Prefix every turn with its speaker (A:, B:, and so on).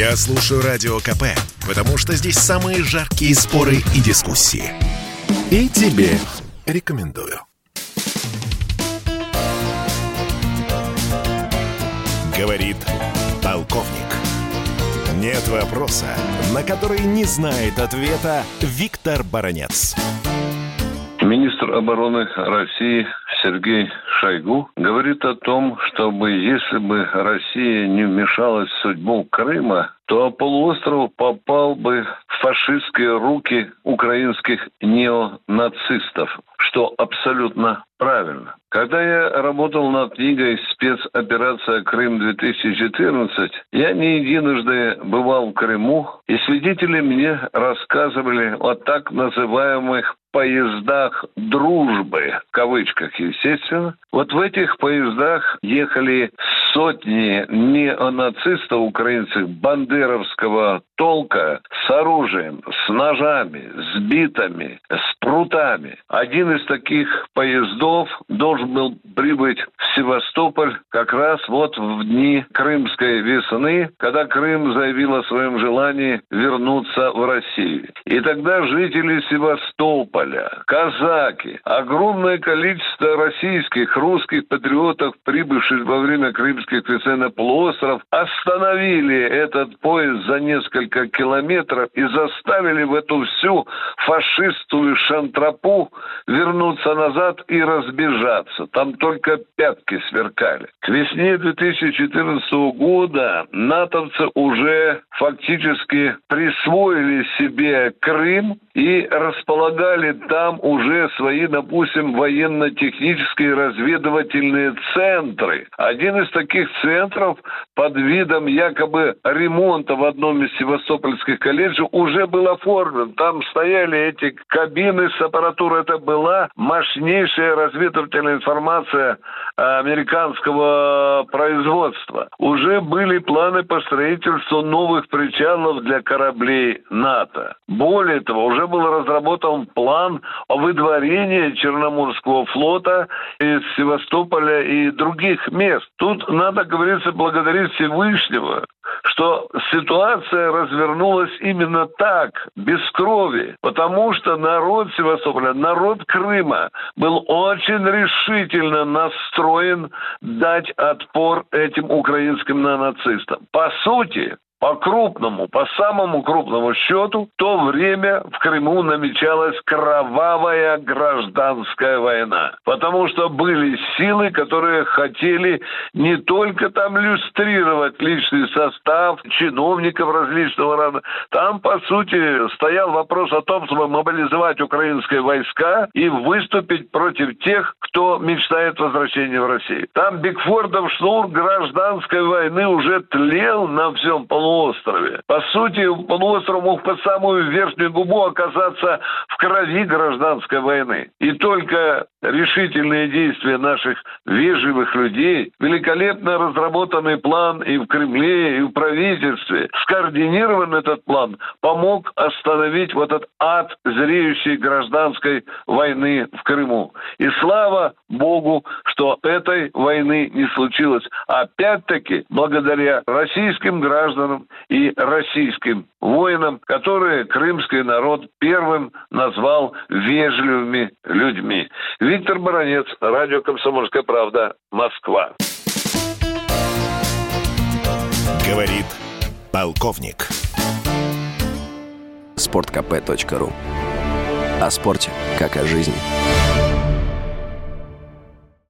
A: Я слушаю Радио КП, потому что здесь самые жаркие споры и дискуссии. И тебе рекомендую. Говорит полковник. Нет вопроса, на который не знает ответа Виктор Баранец.
B: Министр обороны России Сергей Шойгу говорит о том, чтобы если бы Россия не вмешалась в судьбу Крыма, то полуостров попал бы в фашистские руки украинских неонацистов, что абсолютно правильно. Когда я работал над книгой «Спецоперация Крым-2014», я не единожды бывал в Крыму, и свидетели мне рассказывали о так называемых поездах дружбы, в кавычках, естественно. Вот в этих поездах ехали сотни неонацистов украинцев бандеровского толка с оружием, с ножами, с битами, с прутами. Один из таких поездов должен был прибыть в Севастополь как раз вот в дни Крымской весны, когда Крым заявил о своем желании вернуться в Россию. И тогда жители Севастополя, казаки, огромное количество российских, русских патриотов, прибывших во время крымских весен на полуостров, остановили этот поезд за несколько километров и заставили в эту всю фашистскую шантропу вернуться назад и разбежаться. Там только пятки сверкали. К весне 2014 года натовцы уже фактически присвоили себе Крым и располагали там уже свои, допустим, военно-технические разведывательные центры. Один из таких центров под видом якобы ремонта в одном из севастопольских колледжей уже был оформлен. Там стояли эти кабины с аппаратурой. Это была мощнейшая разведывательная информация американского производства. Уже были планы по строительству новых причалов для кораблей НАТО. Более того, уже был разработан план о выдворении Черноморского флота из Севастополя и других мест. Тут надо, говорится, благодарить Всевышнего, что ситуация развернулась именно так, без крови, потому что народ Севастополя, народ Крыма был очень решительно настроен дать отпор этим украинским нацистам. По сути, по крупному, по самому крупному счету, в то время в Крыму намечалась кровавая гражданская война. Потому что были силы, которые хотели не только там иллюстрировать личный состав чиновников различного рода. Там, по сути, стоял вопрос о том, чтобы мобилизовать украинские войска и выступить против тех, кто мечтает возвращения в Россию. Там Бигфордов шнур гражданской войны уже тлел на всем полу полуострове. По сути, полуостров мог под самую верхнюю губу оказаться в крови гражданской войны. И только решительные действия наших вежливых людей, великолепно разработанный план и в Кремле, и в правительстве, скоординирован этот план, помог остановить вот этот ад зреющей гражданской войны в Крыму. И слава Богу, что этой войны не случилось. Опять-таки, благодаря российским гражданам и российским воинам, которые крымский народ первым назвал вежливыми людьми. Виктор Баранец, радио «Комсомольская правда», Москва.
A: Говорит полковник.
C: Спорткп.ру О спорте, как о жизни.